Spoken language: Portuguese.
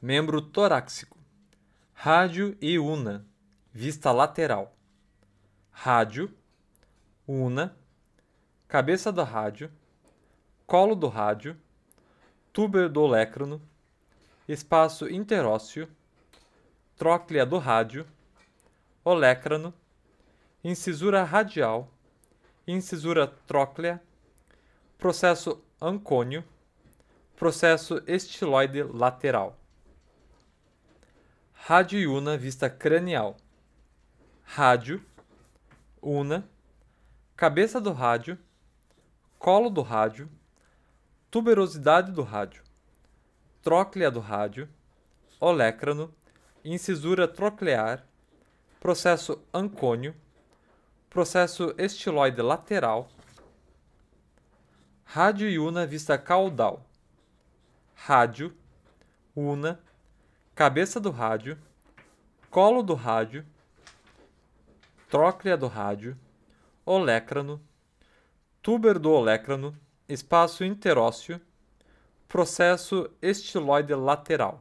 membro torácico, rádio e una, vista lateral, rádio, una, cabeça do rádio, colo do rádio, túber do olecrano, espaço interósseo, tróclea do rádio, olecrano, incisura radial, incisura tróclea, processo ancônio, processo estiloide lateral. Rádio e una vista cranial. Rádio, una, cabeça do rádio, colo do rádio, tuberosidade do rádio, tróclea do rádio, olecrano, incisura troclear, processo ancônio, processo estiloide lateral, rádio e una vista caudal, rádio, una, cabeça do rádio, colo do rádio, tróclea do rádio, olecrano, túber do olecrano, espaço interósseo, processo estiloide lateral.